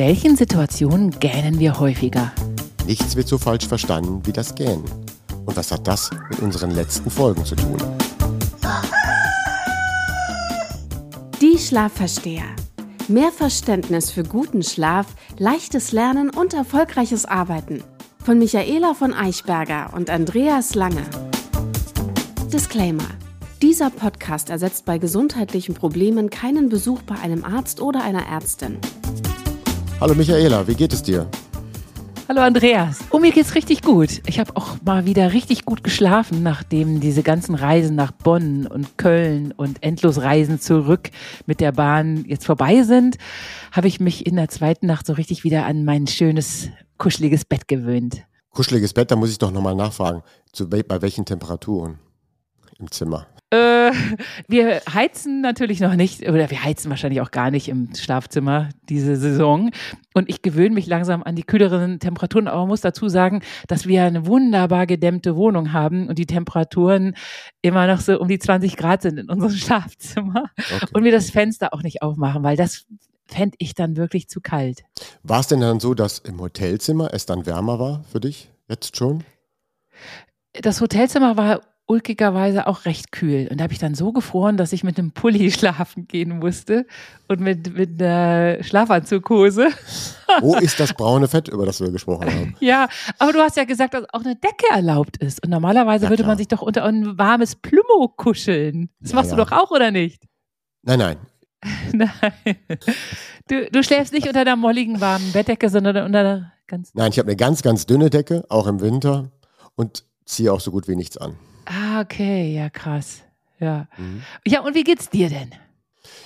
welchen Situationen gähnen wir häufiger? Nichts wird so falsch verstanden wie das Gähnen. Und was hat das mit unseren letzten Folgen zu tun? Die Schlafversteher. Mehr Verständnis für guten Schlaf, leichtes Lernen und erfolgreiches Arbeiten. Von Michaela von Eichberger und Andreas Lange. Disclaimer. Dieser Podcast ersetzt bei gesundheitlichen Problemen keinen Besuch bei einem Arzt oder einer Ärztin. Hallo Michaela, wie geht es dir? Hallo Andreas. Oh, mir geht's richtig gut. Ich habe auch mal wieder richtig gut geschlafen, nachdem diese ganzen Reisen nach Bonn und Köln und endlos Reisen zurück mit der Bahn jetzt vorbei sind, habe ich mich in der zweiten Nacht so richtig wieder an mein schönes, kuscheliges Bett gewöhnt. Kuscheliges Bett, da muss ich doch nochmal nachfragen. Zu, bei welchen Temperaturen im Zimmer? Äh, wir heizen natürlich noch nicht, oder wir heizen wahrscheinlich auch gar nicht im Schlafzimmer diese Saison. Und ich gewöhne mich langsam an die kühleren Temperaturen, aber muss dazu sagen, dass wir eine wunderbar gedämmte Wohnung haben und die Temperaturen immer noch so um die 20 Grad sind in unserem Schlafzimmer. Okay. Und wir das Fenster auch nicht aufmachen, weil das fände ich dann wirklich zu kalt. War es denn dann so, dass im Hotelzimmer es dann wärmer war für dich? Jetzt schon? Das Hotelzimmer war ulkigerweise auch recht kühl. Und da habe ich dann so gefroren, dass ich mit einem Pulli schlafen gehen musste und mit, mit einer Schlafanzughose. Wo ist das braune Fett, über das wir gesprochen haben? Ja, aber du hast ja gesagt, dass auch eine Decke erlaubt ist. Und normalerweise ja, würde man sich doch unter ein warmes Plümo kuscheln. Das ja, machst ja. du doch auch, oder nicht? Nein, nein. nein. Du, du schläfst nicht unter einer molligen warmen Bettdecke, sondern unter einer ganz. Nein, ich habe eine ganz, ganz dünne Decke, auch im Winter. Und ziehe auch so gut wie nichts an. Ah, okay, ja, krass. Ja. Mhm. Ja, und wie geht's dir denn?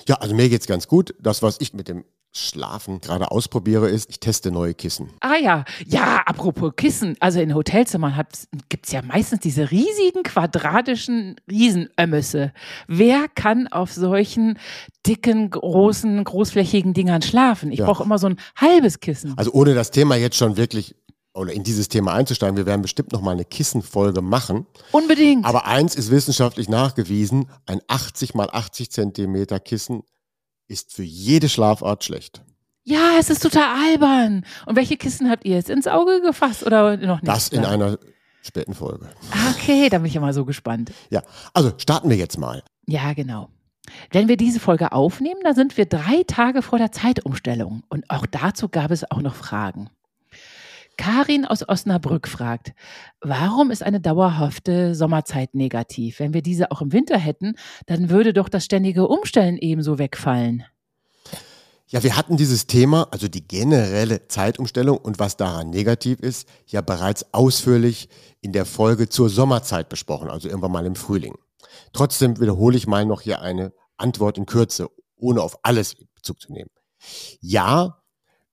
Ja, also mir geht's ganz gut. Das, was ich mit dem Schlafen gerade ausprobiere, ist, ich teste neue Kissen. Ah ja, ja, apropos Kissen. Also in Hotelzimmern gibt es ja meistens diese riesigen, quadratischen Riesenömmüsse. Wer kann auf solchen dicken, großen, großflächigen Dingern schlafen? Ich ja. brauche immer so ein halbes Kissen. Also ohne das Thema jetzt schon wirklich oder in dieses Thema einzusteigen. Wir werden bestimmt noch mal eine Kissenfolge machen. Unbedingt. Aber eins ist wissenschaftlich nachgewiesen: Ein 80 mal 80 Zentimeter Kissen ist für jede Schlafart schlecht. Ja, es ist total albern. Und welche Kissen habt ihr jetzt ins Auge gefasst oder noch nicht? Das in einer späten Folge. Okay, da bin ich ja mal so gespannt. Ja, also starten wir jetzt mal. Ja, genau. Wenn wir diese Folge aufnehmen, da sind wir drei Tage vor der Zeitumstellung. Und auch dazu gab es auch noch Fragen. Karin aus Osnabrück fragt, warum ist eine dauerhafte Sommerzeit negativ? Wenn wir diese auch im Winter hätten, dann würde doch das ständige Umstellen ebenso wegfallen. Ja, wir hatten dieses Thema, also die generelle Zeitumstellung und was daran negativ ist, ja bereits ausführlich in der Folge zur Sommerzeit besprochen, also irgendwann mal im Frühling. Trotzdem wiederhole ich mal noch hier eine Antwort in Kürze, ohne auf alles Bezug zu nehmen. Ja,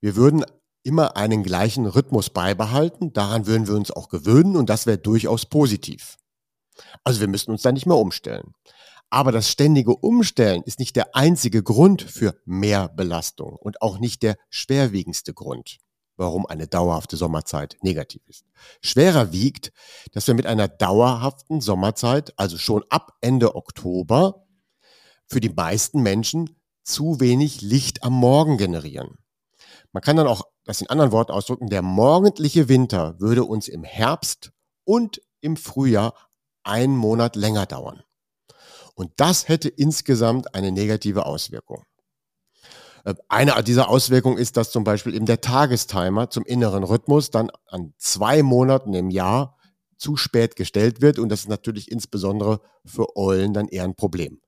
wir würden immer einen gleichen Rhythmus beibehalten. Daran würden wir uns auch gewöhnen und das wäre durchaus positiv. Also wir müssen uns da nicht mehr umstellen. Aber das ständige Umstellen ist nicht der einzige Grund für mehr Belastung und auch nicht der schwerwiegendste Grund, warum eine dauerhafte Sommerzeit negativ ist. Schwerer wiegt, dass wir mit einer dauerhaften Sommerzeit, also schon ab Ende Oktober, für die meisten Menschen zu wenig Licht am Morgen generieren. Man kann dann auch das in anderen Worten ausdrücken, der morgendliche Winter würde uns im Herbst und im Frühjahr einen Monat länger dauern. Und das hätte insgesamt eine negative Auswirkung. Äh, eine dieser Auswirkungen ist, dass zum Beispiel eben der Tagestimer zum inneren Rhythmus dann an zwei Monaten im Jahr zu spät gestellt wird. Und das ist natürlich insbesondere für Eulen dann eher ein Problem.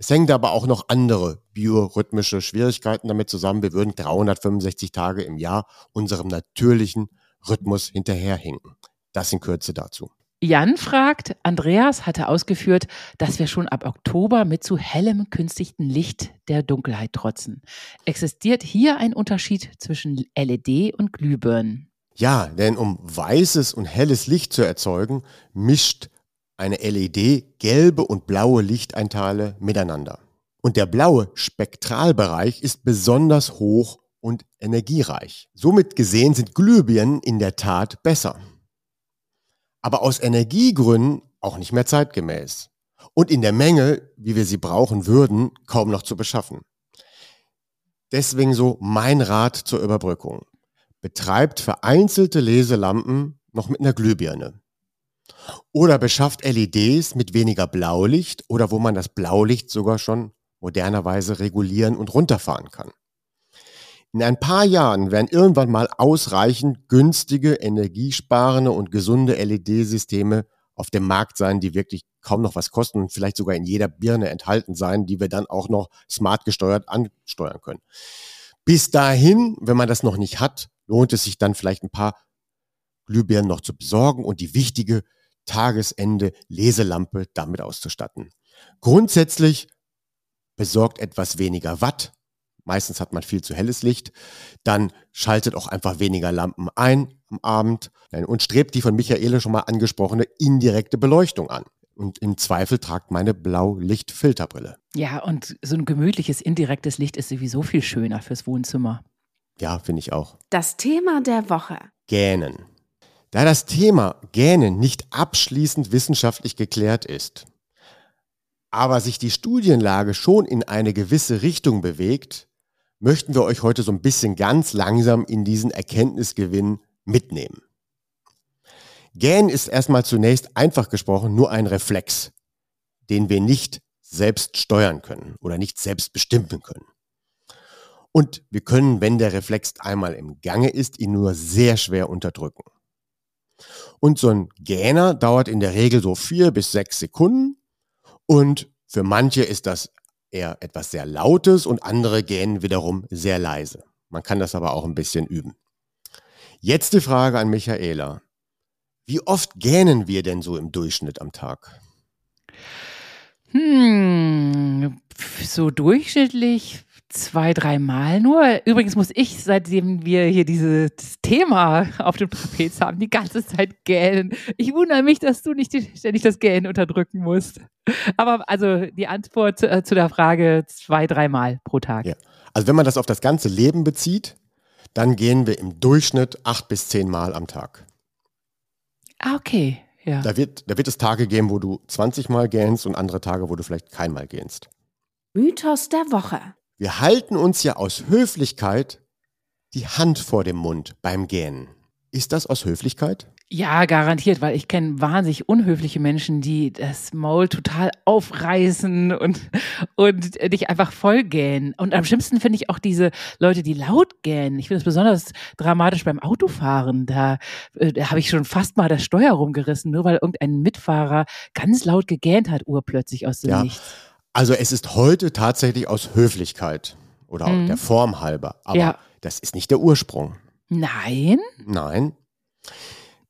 Es hängt aber auch noch andere biorhythmische Schwierigkeiten damit zusammen. Wir würden 365 Tage im Jahr unserem natürlichen Rhythmus hinterherhinken. Das in Kürze dazu. Jan fragt, Andreas hatte ausgeführt, dass wir schon ab Oktober mit zu hellem künstlichen Licht der Dunkelheit trotzen. Existiert hier ein Unterschied zwischen LED und Glühbirnen? Ja, denn um weißes und helles Licht zu erzeugen, mischt eine LED gelbe und blaue Lichteinteile miteinander. Und der blaue Spektralbereich ist besonders hoch und energiereich. Somit gesehen sind Glühbirnen in der Tat besser. Aber aus Energiegründen auch nicht mehr zeitgemäß. Und in der Menge, wie wir sie brauchen würden, kaum noch zu beschaffen. Deswegen so mein Rat zur Überbrückung. Betreibt vereinzelte Leselampen noch mit einer Glühbirne. Oder beschafft LEDs mit weniger Blaulicht oder wo man das Blaulicht sogar schon modernerweise regulieren und runterfahren kann. In ein paar Jahren werden irgendwann mal ausreichend günstige, energiesparende und gesunde LED-Systeme auf dem Markt sein, die wirklich kaum noch was kosten und vielleicht sogar in jeder Birne enthalten sein, die wir dann auch noch smart gesteuert ansteuern können. Bis dahin, wenn man das noch nicht hat, lohnt es sich dann vielleicht ein paar Glühbirnen noch zu besorgen und die wichtige Tagesende Leselampe damit auszustatten. Grundsätzlich besorgt etwas weniger Watt. Meistens hat man viel zu helles Licht. Dann schaltet auch einfach weniger Lampen ein am Abend und strebt die von Michaele schon mal angesprochene indirekte Beleuchtung an. Und im Zweifel tragt meine Blaulichtfilterbrille. Ja, und so ein gemütliches indirektes Licht ist sowieso viel schöner fürs Wohnzimmer. Ja, finde ich auch. Das Thema der Woche. Gähnen. Da das Thema Gähnen nicht abschließend wissenschaftlich geklärt ist, aber sich die Studienlage schon in eine gewisse Richtung bewegt, möchten wir euch heute so ein bisschen ganz langsam in diesen Erkenntnisgewinn mitnehmen. Gähnen ist erstmal zunächst einfach gesprochen nur ein Reflex, den wir nicht selbst steuern können oder nicht selbst bestimmen können. Und wir können, wenn der Reflex einmal im Gange ist, ihn nur sehr schwer unterdrücken. Und so ein Gähner dauert in der Regel so vier bis sechs Sekunden. Und für manche ist das eher etwas sehr Lautes und andere gähnen wiederum sehr leise. Man kann das aber auch ein bisschen üben. Jetzt die Frage an Michaela. Wie oft gähnen wir denn so im Durchschnitt am Tag? Hm, so durchschnittlich zwei, dreimal nur. Übrigens muss ich, seitdem wir hier dieses Thema auf dem Trapez haben, die ganze Zeit gähnen. Ich wundere mich, dass du nicht ständig das Gähnen unterdrücken musst. Aber also die Antwort zu, äh, zu der Frage zwei, dreimal pro Tag. Ja. Also wenn man das auf das ganze Leben bezieht, dann gehen wir im Durchschnitt acht bis zehn Mal am Tag. Ah, okay. Ja. Da, wird, da wird es Tage geben, wo du 20 Mal gähnst und andere Tage, wo du vielleicht keinmal gähnst. Mythos der Woche. Wir halten uns ja aus Höflichkeit die Hand vor dem Mund beim Gähnen. Ist das aus Höflichkeit? Ja, garantiert, weil ich kenne wahnsinnig unhöfliche Menschen, die das Maul total aufreißen und, und dich einfach vollgähnen. Und am schlimmsten finde ich auch diese Leute, die laut gähnen. Ich finde es besonders dramatisch beim Autofahren. Da, äh, da habe ich schon fast mal das Steuer rumgerissen, nur weil irgendein Mitfahrer ganz laut gegähnt hat, urplötzlich aus dem Ja. Nichts. Also es ist heute tatsächlich aus Höflichkeit oder Mhm. der Form halber. Aber Ja. das ist nicht der Ursprung. Nein? Nein.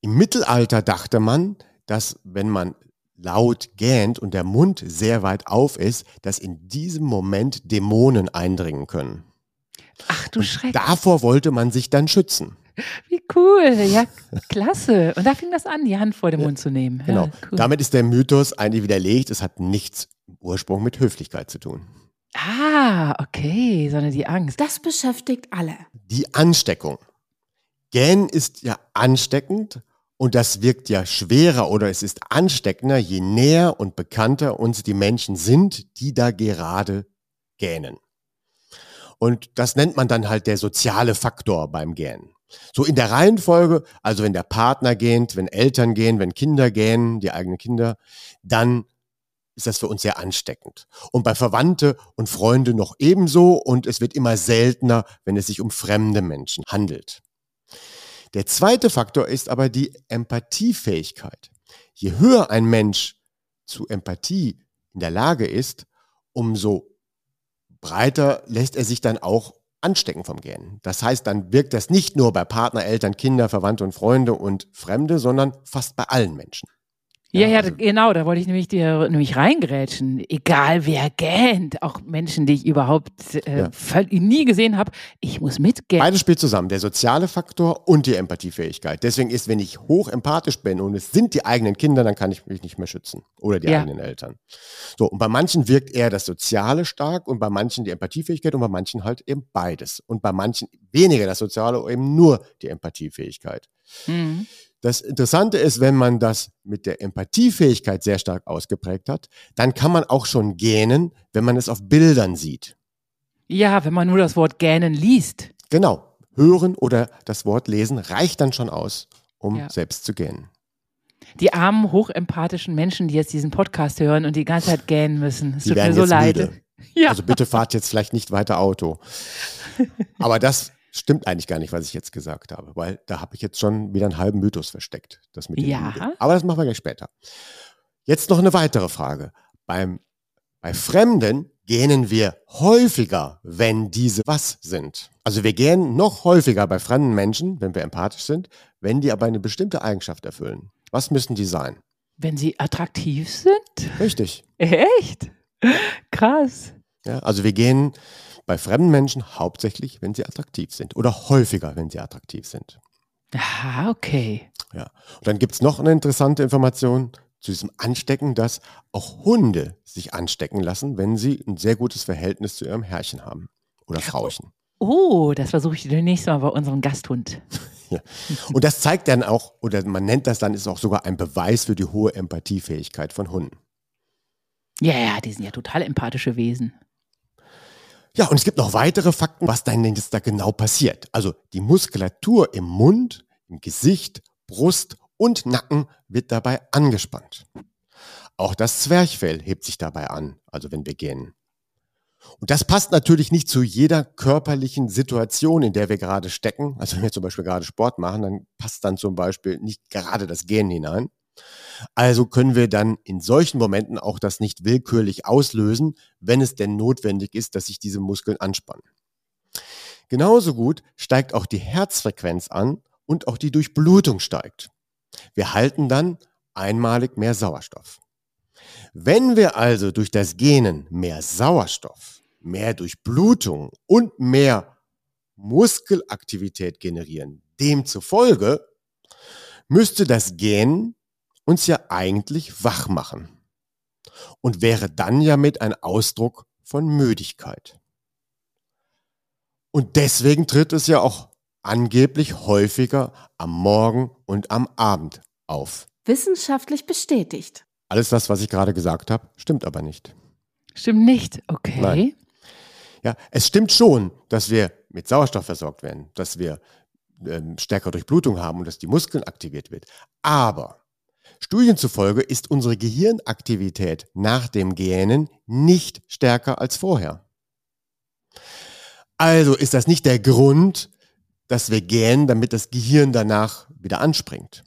Im Mittelalter dachte man, dass wenn man laut gähnt und der Mund sehr weit auf ist, dass in diesem Moment Dämonen eindringen können. Ach du Schreck. Davor wollte man sich dann schützen. Wie cool. Ja, klasse. Und da fing das an, die Hand vor den Mund zu nehmen. Genau. Ja, cool. Damit ist der Mythos eigentlich widerlegt. Es hat nichts im Ursprung mit Höflichkeit zu tun. Ah, okay, sondern die Angst. Das beschäftigt alle. Die Ansteckung. Gähnen ist ja ansteckend und das wirkt ja schwerer oder es ist ansteckender, je näher und bekannter uns die Menschen sind, die da gerade gähnen. Und das nennt man dann halt der soziale Faktor beim Gähnen. So in der Reihenfolge, also wenn der Partner gähnt, wenn Eltern gähnen, wenn Kinder gähnen, die eigenen Kinder, dann ist das für uns sehr ansteckend. Und bei Verwandte und Freunde noch ebenso und es wird immer seltener, wenn es sich um fremde Menschen handelt. Der zweite Faktor ist aber die Empathiefähigkeit. Je höher ein Mensch zu Empathie in der Lage ist, umso breiter lässt er sich dann auch anstecken vom Gähnen. Das heißt, dann wirkt das nicht nur bei Partner, Eltern, Kinder, Verwandte und Freunde und Fremde, sondern fast bei allen Menschen. Ja, ja, also- genau, da wollte ich nämlich dir nämlich reingrätschen. Egal wer gähnt, auch Menschen, die ich überhaupt äh, Ja. nie gesehen habe, ich muss mitgähnen. Beides spielt zusammen, der soziale Faktor und die Empathiefähigkeit. Deswegen ist, wenn ich hoch empathisch bin und es sind die eigenen Kinder, dann kann ich mich nicht mehr schützen. Oder die Ja. eigenen Eltern. So, und bei manchen wirkt eher das Soziale stark und bei manchen die Empathiefähigkeit und bei manchen halt eben beides. Und bei manchen weniger das Soziale, eben nur die Empathiefähigkeit. Mhm. Das Interessante ist, wenn man das mit der Empathiefähigkeit sehr stark ausgeprägt hat, dann kann man auch schon gähnen, wenn man es auf Bildern sieht. Ja, wenn man nur das Wort gähnen liest. Genau. Hören oder das Wort lesen reicht dann schon aus, um Ja. selbst zu gähnen. Die armen, hochempathischen Menschen, die jetzt diesen Podcast hören und die ganze Zeit gähnen müssen. Es tut mir so leid. Ja. Also bitte fahrt jetzt vielleicht nicht weiter Auto. Aber das stimmt eigentlich gar nicht, was ich jetzt gesagt habe, weil da habe ich jetzt schon wieder einen halben Mythos versteckt. Das mit dem Ja. Aber das machen wir gleich später. Jetzt noch eine weitere Frage. Beim, bei Fremden gähnen wir häufiger, wenn diese was sind. Also wir gähnen noch häufiger bei fremden Menschen, wenn wir empathisch sind, wenn die aber eine bestimmte Eigenschaft erfüllen. Was müssen die sein? Wenn sie attraktiv sind? Richtig. Echt? Krass. Ja, also wir gehen bei fremden Menschen hauptsächlich, wenn sie attraktiv sind oder häufiger, wenn sie attraktiv sind. Ah, okay. Ja. Und dann gibt es noch eine interessante Information zu diesem Anstecken, dass auch Hunde sich anstecken lassen, wenn sie ein sehr gutes Verhältnis zu ihrem Herrchen haben oder Frauchen. Oh, das versuche ich demnächst mal bei unserem Gasthund. Ja. Und das zeigt dann auch, oder man nennt das dann, ist auch sogar ein Beweis für die hohe Empathiefähigkeit von Hunden. Ja, ja, die sind ja total empathische Wesen. Ja, und es gibt noch weitere Fakten, was dann jetzt da genau passiert. Also die Muskulatur im Mund, im Gesicht, Brust und Nacken wird dabei angespannt. Auch das Zwerchfell hebt sich dabei an, also wenn wir gähnen. Und das passt natürlich nicht zu jeder körperlichen Situation, in der wir gerade stecken. Also wenn wir zum Beispiel gerade Sport machen, dann passt dann zum Beispiel nicht gerade das Gähnen hinein. Also können wir dann in solchen Momenten auch das nicht willkürlich auslösen, wenn es denn notwendig ist, dass sich diese Muskeln anspannen. Genauso gut steigt auch die Herzfrequenz an und auch die Durchblutung steigt. Wir halten dann einmalig mehr Sauerstoff. Wenn wir also durch das Gähnen mehr Sauerstoff, mehr Durchblutung und mehr Muskelaktivität generieren, demzufolge müsste das Gähnen uns ja eigentlich wach machen und wäre dann ja mit ein Ausdruck von Müdigkeit. Und deswegen tritt es ja auch angeblich häufiger am Morgen und am Abend auf. Wissenschaftlich bestätigt. Alles das, was ich gerade gesagt habe, stimmt aber nicht. Stimmt nicht. Okay. Nein. Ja, es stimmt schon, dass wir mit Sauerstoff versorgt werden, dass wir ähm, stärkere Durchblutung haben und dass die Muskeln aktiviert wird. Aber Studien zufolge ist unsere Gehirnaktivität nach dem Gähnen nicht stärker als vorher. Also ist das nicht der Grund, dass wir gähnen, damit das Gehirn danach wieder anspringt.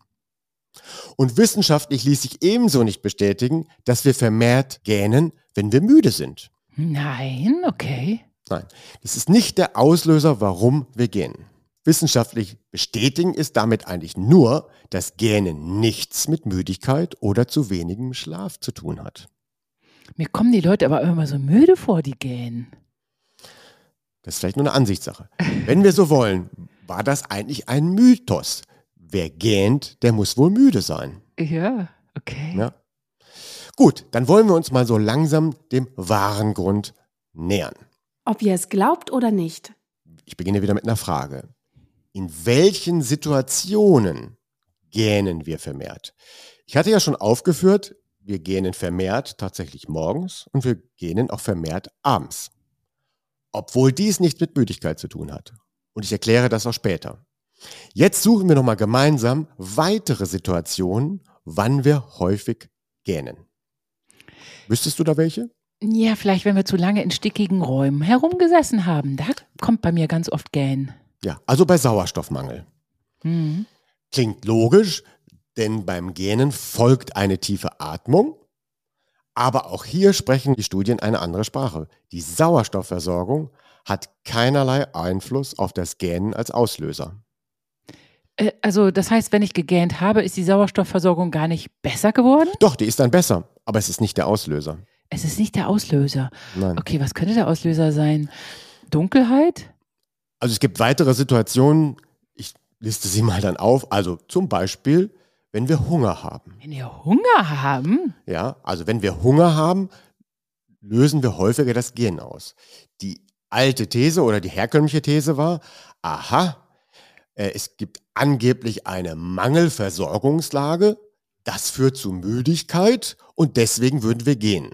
Und wissenschaftlich ließ sich ebenso nicht bestätigen, dass wir vermehrt gähnen, wenn wir müde sind. Nein, okay. Nein, das ist nicht der Auslöser, warum wir gähnen. Wissenschaftlich bestätigen ist damit eigentlich nur, dass Gähnen nichts mit Müdigkeit oder zu wenigem Schlaf zu tun hat. Mir kommen die Leute aber immer so müde vor, die gähnen. Das ist vielleicht nur eine Ansichtssache. Wenn wir so wollen, war das eigentlich ein Mythos. Wer gähnt, der muss wohl müde sein. Ja, okay. Ja. Gut, dann wollen wir uns mal so langsam dem wahren Grund nähern. Ob ihr es glaubt oder nicht. Ich beginne wieder mit einer Frage. In welchen Situationen gähnen wir vermehrt? Ich hatte ja schon aufgeführt, wir gähnen vermehrt tatsächlich morgens und wir gähnen auch vermehrt abends. Obwohl dies nichts mit Müdigkeit zu tun hat. Und ich erkläre das auch später. Jetzt suchen wir nochmal gemeinsam weitere Situationen, wann wir häufig gähnen. Wüsstest du da welche? Ja, vielleicht, wenn wir zu lange in stickigen Räumen herumgesessen haben. Da kommt bei mir ganz oft Gähnen. Ja, also bei Sauerstoffmangel. Hm. Klingt logisch, denn beim Gähnen folgt eine tiefe Atmung. Aber auch hier sprechen die Studien eine andere Sprache. Die Sauerstoffversorgung hat keinerlei Einfluss auf das Gähnen als Auslöser. Äh, also, das heißt, wenn ich gegähnt habe, ist die Sauerstoffversorgung gar nicht besser geworden? Doch, die ist dann besser, aber es ist nicht der Auslöser. Es ist nicht der Auslöser. Nein. Okay, was könnte der Auslöser sein? Dunkelheit? Also es gibt weitere Situationen, ich liste sie mal dann auf. Also zum Beispiel, wenn wir Hunger haben. Wenn wir Hunger haben? Ja, also wenn wir Hunger haben, lösen wir häufiger das Gehen aus. Die alte These oder die herkömmliche These war, aha, äh, es gibt angeblich eine Mangelversorgungslage, das führt zu Müdigkeit und deswegen würden wir gehen.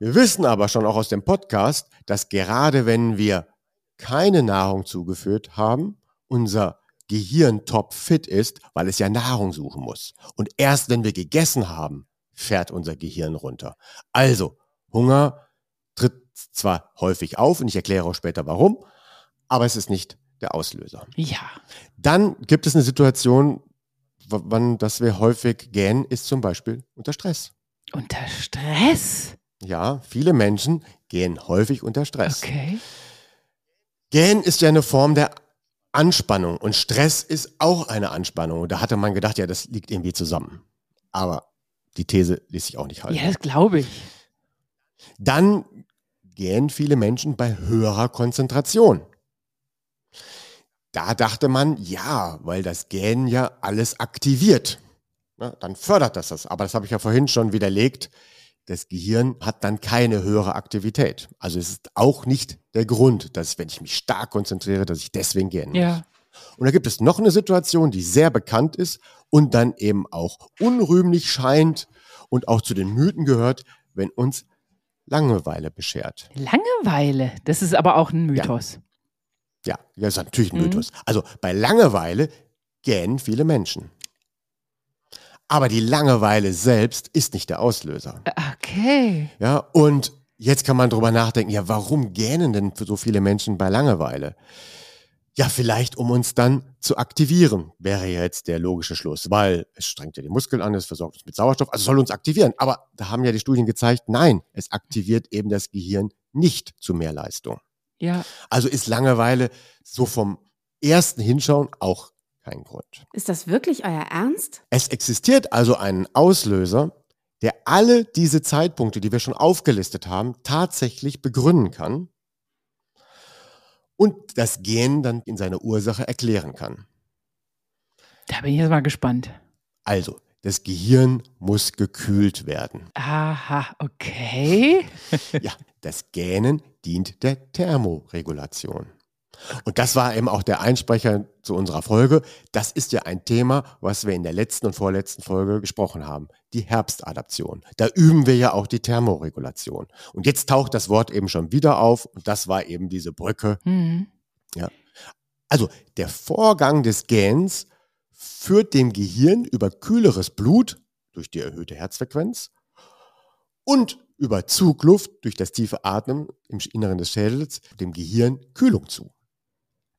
Wir wissen aber schon auch aus dem Podcast, dass gerade wenn wir keine Nahrung zugeführt haben, unser Gehirn top fit ist, weil es ja Nahrung suchen muss. Und erst wenn wir gegessen haben, fährt unser Gehirn runter. Also, Hunger tritt zwar häufig auf und ich erkläre auch später warum, aber es ist nicht der Auslöser. Ja. Dann gibt es eine Situation, wann das wir häufig gähnen, ist zum Beispiel unter Stress. Unter Stress? Ja, viele Menschen gehen häufig unter Stress. Okay. Gähnen ist ja eine Form der Anspannung und Stress ist auch eine Anspannung. Und da hatte man gedacht, ja, das liegt irgendwie zusammen. Aber die These ließ sich auch nicht halten. Ja, das glaube ich. Dann gähnen viele Menschen bei höherer Konzentration. Da dachte man, ja, weil das Gähnen ja alles aktiviert. Ja, dann fördert das das. Aber das habe ich ja vorhin schon widerlegt. Das Gehirn hat dann keine höhere Aktivität. Also es ist auch nicht der Grund, dass wenn ich mich stark konzentriere, dass ich deswegen gähnen Ja. muss. Und da gibt es noch eine Situation, die sehr bekannt ist und dann eben auch unrühmlich scheint und auch zu den Mythen gehört, wenn uns Langeweile beschert. Langeweile. Das ist aber auch ein Mythos. Ja, das ist natürlich ein Mhm. Mythos. Also bei Langeweile gähnen viele Menschen. Aber die Langeweile selbst ist nicht der Auslöser. Okay. Ja, und jetzt kann man drüber nachdenken, ja, warum gähnen denn so viele Menschen bei Langeweile? Ja, vielleicht um uns dann zu aktivieren, wäre jetzt der logische Schluss, weil es strengt ja die Muskeln an, es versorgt uns mit Sauerstoff, also soll uns aktivieren. Aber da haben ja die Studien gezeigt, nein, es aktiviert eben das Gehirn nicht zu mehr Leistung. Ja. Also ist Langeweile so vom ersten Hinschauen auch kein Grund. Ist das wirklich euer Ernst? Es existiert also ein Auslöser, der alle diese Zeitpunkte, die wir schon aufgelistet haben, tatsächlich begründen kann und das Gen dann in seiner Ursache erklären kann. Da bin ich jetzt mal gespannt. Also, das Gehirn muss gekühlt werden. Aha, okay. Ja, das Gähnen dient der Thermoregulation. Und das war eben auch der Einsprecher zu unserer Folge. Das ist ja ein Thema, was wir in der letzten und vorletzten Folge gesprochen haben. Die Herbstadaption. Da üben wir ja auch die Thermoregulation. Und jetzt taucht das Wort eben schon wieder auf. Und das war eben diese Brücke. Hm. Also der Vorgang des Gähns führt dem Gehirn über kühleres Blut durch die erhöhte Herzfrequenz und über Zugluft durch das tiefe Atmen im Inneren des Schädels dem Gehirn Kühlung zu.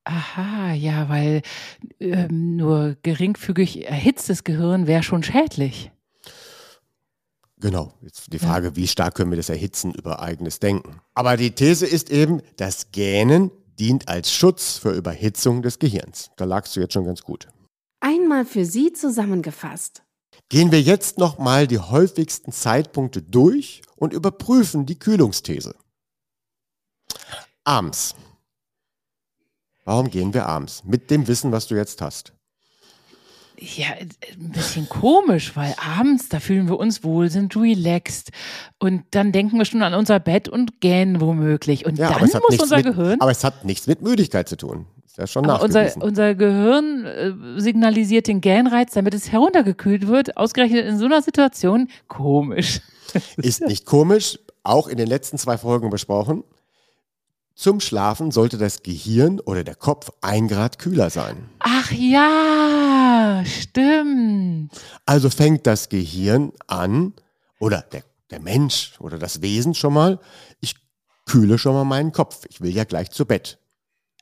Aha, ja, weil ähm, nur geringfügig erhitztes Gehirn wäre schon schädlich. Genau. Jetzt die Frage, wie stark können wir das erhitzen über eigenes Denken? Aber die These ist eben, das Gähnen dient als Schutz für Überhitzung des Gehirns. Da lagst du jetzt schon ganz gut. Einmal für Sie zusammengefasst. Gehen wir jetzt nochmal die häufigsten Zeitpunkte durch und überprüfen die Kühlungsthese. Abends. Warum gehen wir abends? Mit dem Wissen, was du jetzt hast. Ja, äh, ein bisschen komisch, weil abends, da fühlen wir uns wohl, sind relaxed. Und dann denken wir schon an unser Bett und gähnen womöglich. Und Ja, dann muss unser mit, Gehirn. Aber es hat nichts mit Müdigkeit zu tun. Ist ja schon unser, unser Gehirn äh, signalisiert den Gähnreiz, damit es heruntergekühlt wird. Ausgerechnet in so einer Situation. Komisch. Ist nicht komisch, auch in den letzten zwei Folgen besprochen. Zum Schlafen sollte das Gehirn oder der Kopf ein Grad kühler sein. Ach ja, stimmt. Also fängt das Gehirn an, oder der, der Mensch oder das Wesen schon mal, ich kühle schon mal meinen Kopf. Ich will ja gleich zu Bett.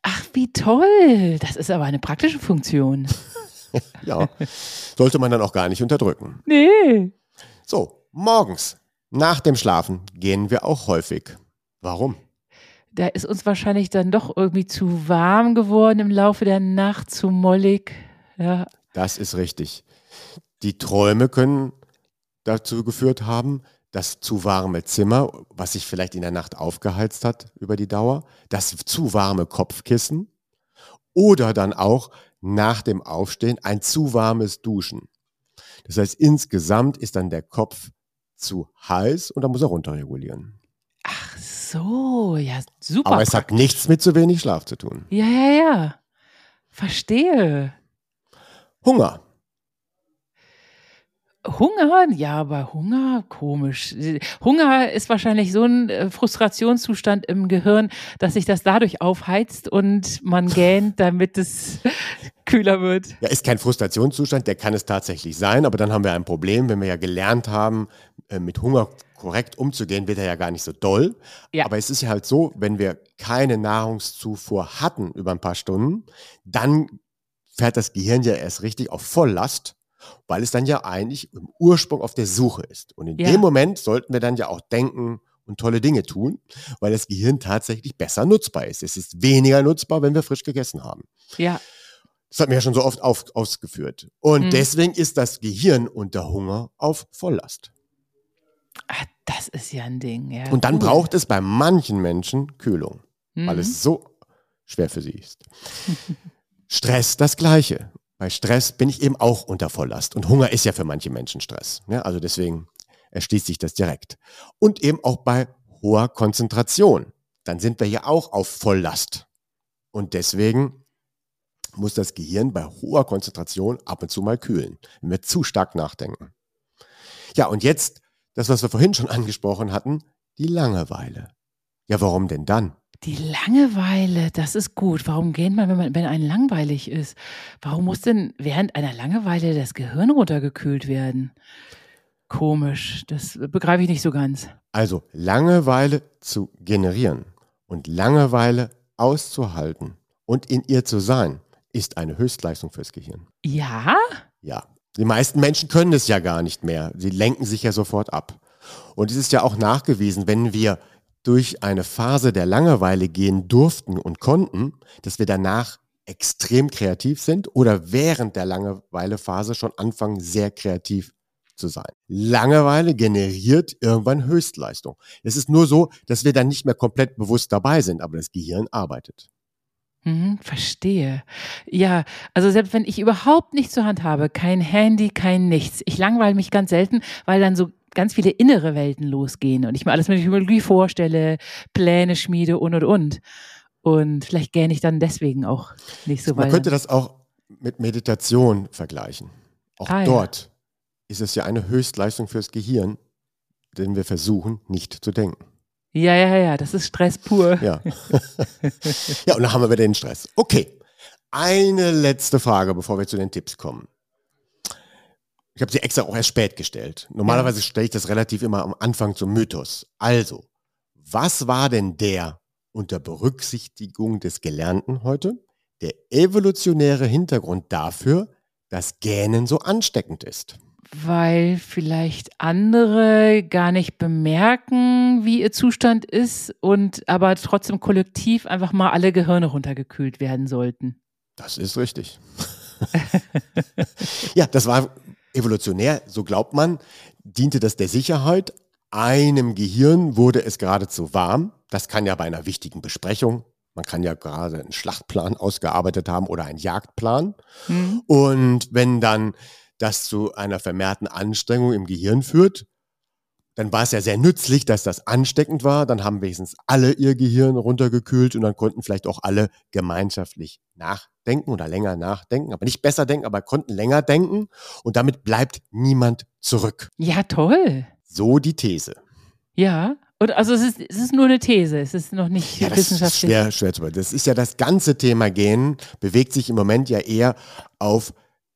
Ach, wie toll. Das ist aber eine praktische Funktion. Ja, sollte man dann auch gar nicht unterdrücken. Nee. So, morgens, nach dem Schlafen, gehen wir auch häufig. Warum? Da ist uns wahrscheinlich dann doch irgendwie zu warm geworden im Laufe der Nacht, zu mollig. Ja. Das ist richtig. Die Träume können dazu geführt haben, das zu warme Zimmer, was sich vielleicht in der Nacht aufgeheizt hat über die Dauer, das zu warme Kopfkissen oder dann auch nach dem Aufstehen ein zu warmes Duschen. Das heißt, insgesamt ist dann der Kopf zu heiß und da muss er runterregulieren. So, ja, super. Aber es hat praktisch. nichts mit zu wenig Schlaf zu tun. Ja, ja, ja. Verstehe. Hunger. Hunger, ja, bei Hunger, komisch. Hunger ist wahrscheinlich so ein äh, Frustrationszustand im Gehirn, dass sich das dadurch aufheizt und man gähnt, damit es kühler wird. Ja, ist kein Frustrationszustand, der kann es tatsächlich sein, aber dann haben wir ein Problem, wenn wir ja gelernt haben, äh, mit Hunger korrekt umzugehen, wird er ja gar nicht so doll. Ja. Aber es ist ja halt so, wenn wir keine Nahrungszufuhr hatten über ein paar Stunden, dann fährt das Gehirn ja erst richtig auf Volllast weil es dann ja eigentlich im Ursprung auf der Suche ist. Und in ja. dem Moment sollten wir dann ja auch denken und tolle Dinge tun, weil das Gehirn tatsächlich besser nutzbar ist. Es ist weniger nutzbar, wenn wir frisch gegessen haben. Ja. Das hat mir ja schon so oft auf, ausgeführt. Und mhm. deswegen ist das Gehirn unter Hunger auf Volllast. Ach, das ist ja ein Ding. Ja, und dann cool. braucht es bei manchen Menschen Kühlung, mhm. weil es so schwer für sie ist. Stress das Gleiche. Bei Stress bin ich eben auch unter Volllast. Und Hunger ist ja für manche Menschen Stress. Ja, also deswegen erschließt sich das direkt. Und eben auch bei hoher Konzentration. Dann sind wir ja auch auf Volllast. Und deswegen muss das Gehirn bei hoher Konzentration ab und zu mal kühlen, wenn wir zu stark nachdenken. Ja, und jetzt das, was wir vorhin schon angesprochen hatten, die Langeweile. Ja, warum denn dann? Die Langeweile, das ist gut. Warum geht man, wenn, man, wenn einem langweilig ist? Warum muss denn während einer Langeweile das Gehirn runtergekühlt werden? Komisch, das begreife ich nicht so ganz. Also Langeweile zu generieren und Langeweile auszuhalten und in ihr zu sein, ist eine Höchstleistung fürs Gehirn. Ja? Ja. Die meisten Menschen können es ja gar nicht mehr. Sie lenken sich ja sofort ab. Und es ist ja auch nachgewiesen, wenn wir durch eine Phase der Langeweile gehen durften und konnten, dass wir danach extrem kreativ sind oder während der Langeweilephase schon anfangen, sehr kreativ zu sein. Langeweile generiert irgendwann Höchstleistung. Es ist nur so, dass wir dann nicht mehr komplett bewusst dabei sind, aber das Gehirn arbeitet. Mhm, verstehe. Ja, also selbst wenn ich überhaupt nichts zur Hand habe, kein Handy, kein nichts, ich langweile mich ganz selten, weil dann so ganz viele innere Welten losgehen und ich mir alles mit Technologie vorstelle, Pläne schmiede und und und. Und vielleicht gähne ich dann deswegen auch nicht so weit. Man könnte das auch mit Meditation vergleichen. Auch ah, dort ja. ist es ja eine Höchstleistung fürs Gehirn, denn wir versuchen nicht zu denken. Ja, ja, ja, das ist Stress pur. Ja. ja, und dann haben wir wieder den Stress. Okay. Eine letzte Frage, bevor wir zu den Tipps kommen. Ich habe sie extra auch erst spät gestellt. Normalerweise stelle ich das relativ immer am Anfang zum Mythos. Also, was war denn der unter Berücksichtigung des Gelernten heute der evolutionäre Hintergrund dafür, dass Gähnen so ansteckend ist? Weil vielleicht andere gar nicht bemerken, wie ihr Zustand ist und aber trotzdem kollektiv einfach mal alle Gehirne runtergekühlt werden sollten. Das ist richtig. ja, das war Evolutionär, so glaubt man, diente das der Sicherheit. Einem Gehirn wurde es geradezu warm. Das kann ja bei einer wichtigen Besprechung, man kann ja gerade einen Schlachtplan ausgearbeitet haben oder einen Jagdplan. Mhm. Und wenn dann das zu einer vermehrten Anstrengung im Gehirn führt, dann war es ja sehr nützlich, dass das ansteckend war. Dann haben wenigstens alle ihr Gehirn runtergekühlt und dann konnten vielleicht auch alle gemeinschaftlich nachdenken oder länger nachdenken, aber nicht besser denken, aber konnten länger denken und damit bleibt niemand zurück. Ja, toll. So die These. Ja, und also es ist, es ist nur eine These, es ist noch nicht ja, das wissenschaftlich. Ist schwer, schwer zu Das ist ja das ganze Thema Genen, bewegt sich im Moment ja eher auf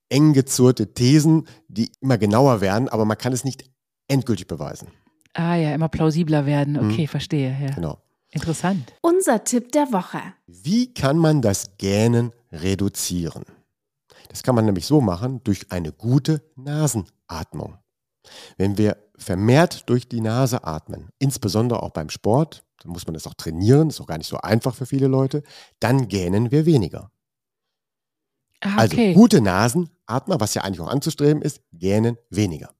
eng gezurrte Thesen, die immer genauer werden, aber man kann es nicht endgültig beweisen. Ah ja, immer plausibler werden. Okay, hm. verstehe. Ja. Genau. Interessant. Unser Tipp der Woche. Wie kann man das Gähnen reduzieren? Das kann man nämlich so machen durch eine gute Nasenatmung. Wenn wir vermehrt durch die Nase atmen, insbesondere auch beim Sport, dann muss man das auch trainieren, ist auch gar nicht so einfach für viele Leute, dann gähnen wir weniger. Ah, also okay. Also gute Nasenatmer, was ja eigentlich auch anzustreben ist, gähnen weniger.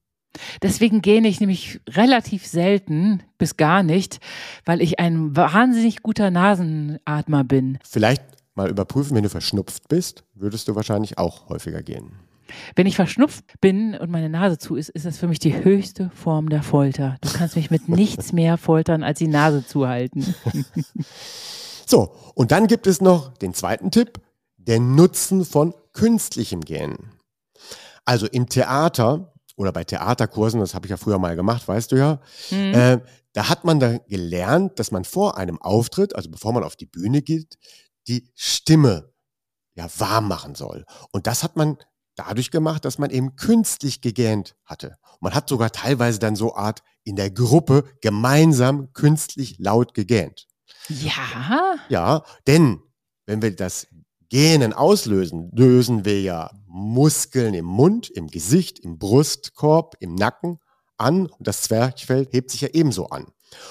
Deswegen gähne ich nämlich relativ selten bis gar nicht, weil ich ein wahnsinnig guter Nasenatmer bin. Vielleicht mal überprüfen, wenn du verschnupft bist, würdest du wahrscheinlich auch häufiger gehen. Wenn ich verschnupft bin und meine Nase zu ist, ist das für mich die höchste Form der Folter. Du kannst mich mit nichts mehr foltern, als die Nase zuhalten. so, und dann gibt es noch den zweiten Tipp, der Nutzen von künstlichem Gähnen. Also im Theater oder bei Theaterkursen, das habe ich ja früher mal gemacht, weißt du ja, mhm. äh, da hat man dann gelernt, dass man vor einem Auftritt, also bevor man auf die Bühne geht, die Stimme ja warm machen soll. Und das hat man dadurch gemacht, dass man eben künstlich gegähnt hatte. Man hat sogar teilweise dann so Art in der Gruppe gemeinsam künstlich laut gegähnt. Ja. Ja, denn wenn wir das Gähnen auslösen, lösen wir ja Muskeln im Mund, im Gesicht, im Brustkorb, im Nacken an und das Zwerchfell hebt sich ja ebenso an.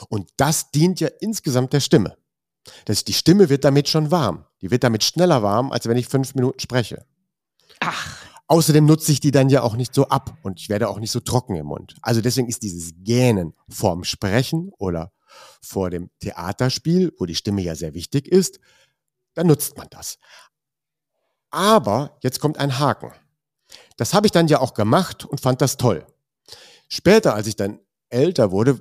Und das dient ja insgesamt der Stimme. Das, die Stimme wird damit schon warm. Die wird damit schneller warm, als wenn ich fünf Minuten spreche. Ach. Außerdem nutze ich die dann ja auch nicht so ab und ich werde auch nicht so trocken im Mund. Also deswegen ist dieses Gähnen vorm Sprechen oder vor dem Theaterspiel, wo die Stimme ja sehr wichtig ist, dann nutzt man das. Aber jetzt kommt ein Haken. Das habe ich dann ja auch gemacht und fand das toll. Später, als ich dann älter wurde,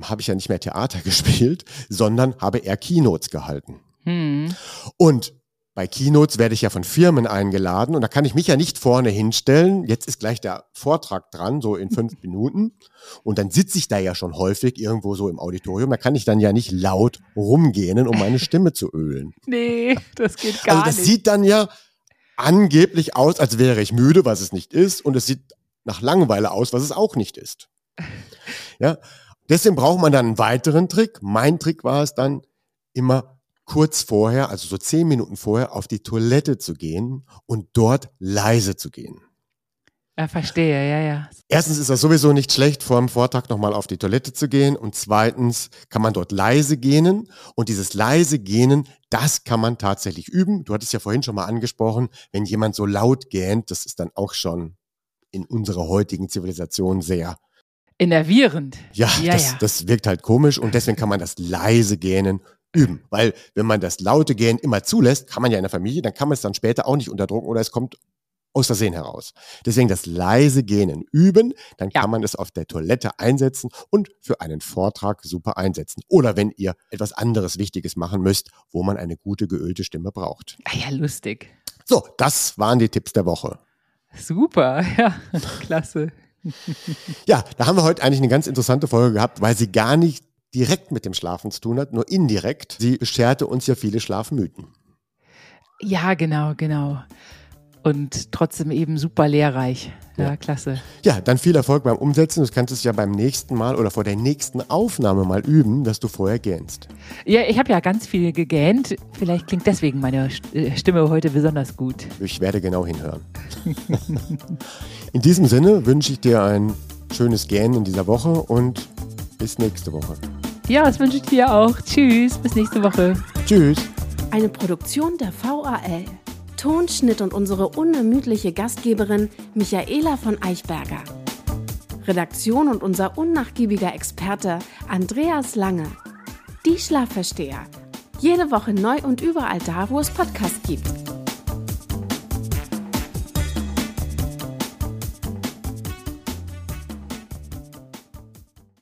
habe ich ja nicht mehr Theater gespielt, sondern habe eher Keynotes gehalten. Hm. Und bei Keynotes werde ich ja von Firmen eingeladen und da kann ich mich ja nicht vorne hinstellen. Jetzt ist gleich der Vortrag dran, so in fünf Minuten. Und dann sitze ich da ja schon häufig irgendwo so im Auditorium. Da kann ich dann ja nicht laut rumgehen, um meine Stimme zu ölen. Nee, das geht gar nicht. Also das nicht. sieht dann ja angeblich aus, als wäre ich müde, was es nicht ist. Und es sieht nach Langeweile aus, was es auch nicht ist. Ja, deswegen braucht man dann einen weiteren Trick. Mein Trick war es dann, immer kurz vorher, also so zehn Minuten vorher, auf die Toilette zu gehen und dort leise zu gehen. Ja, verstehe, ja, ja. Erstens ist das sowieso nicht schlecht, vor dem Vortrag nochmal auf die Toilette zu gehen. Und zweitens kann man dort leise gähnen. Und dieses leise Gähnen, das kann man tatsächlich üben. Du hattest ja vorhin schon mal angesprochen, wenn jemand so laut gähnt, das ist dann auch schon in unserer heutigen Zivilisation sehr innervierend. Ja, ja, das, ja. das wirkt halt komisch und deswegen kann man das leise gähnen üben. Weil wenn man das laute Gähnen immer zulässt, kann man ja in der Familie, dann kann man es dann später auch nicht unterdrücken oder es kommt aus Versehen heraus. Deswegen das leise Gähnen üben, dann ja. kann man es auf der Toilette einsetzen und für einen Vortrag super einsetzen. Oder wenn ihr etwas anderes Wichtiges machen müsst, wo man eine gute geölte Stimme braucht. Ah ja, lustig. So, das waren die Tipps der Woche. Super, ja, klasse. ja, da haben wir heute eigentlich eine ganz interessante Folge gehabt, weil sie gar nicht direkt mit dem Schlafen zu tun hat, nur indirekt. Sie bescherte uns ja viele Schlafmythen. Ja, genau, genau. Und trotzdem eben super lehrreich. Ja, ja, klasse. Ja, dann viel Erfolg beim Umsetzen. Du kannst es ja beim nächsten Mal oder vor der nächsten Aufnahme mal üben, dass du vorher gähnst. Ja, ich habe ja ganz viel gegähnt. Vielleicht klingt deswegen meine äh, Stimme heute besonders gut. Ich werde genau hinhören. in diesem Sinne wünsche ich dir ein schönes Gähnen in dieser Woche und bis nächste Woche. Ja, das wünsche ich dir auch. Tschüss, bis nächste Woche. Tschüss. Eine Produktion der VAL. Tonschnitt und unsere unermüdliche Gastgeberin Michaela von Eichberger. Redaktion und unser unnachgiebiger Experte Andreas Lange. Die Schlafversteher. Jede Woche neu und überall da, wo es Podcasts gibt.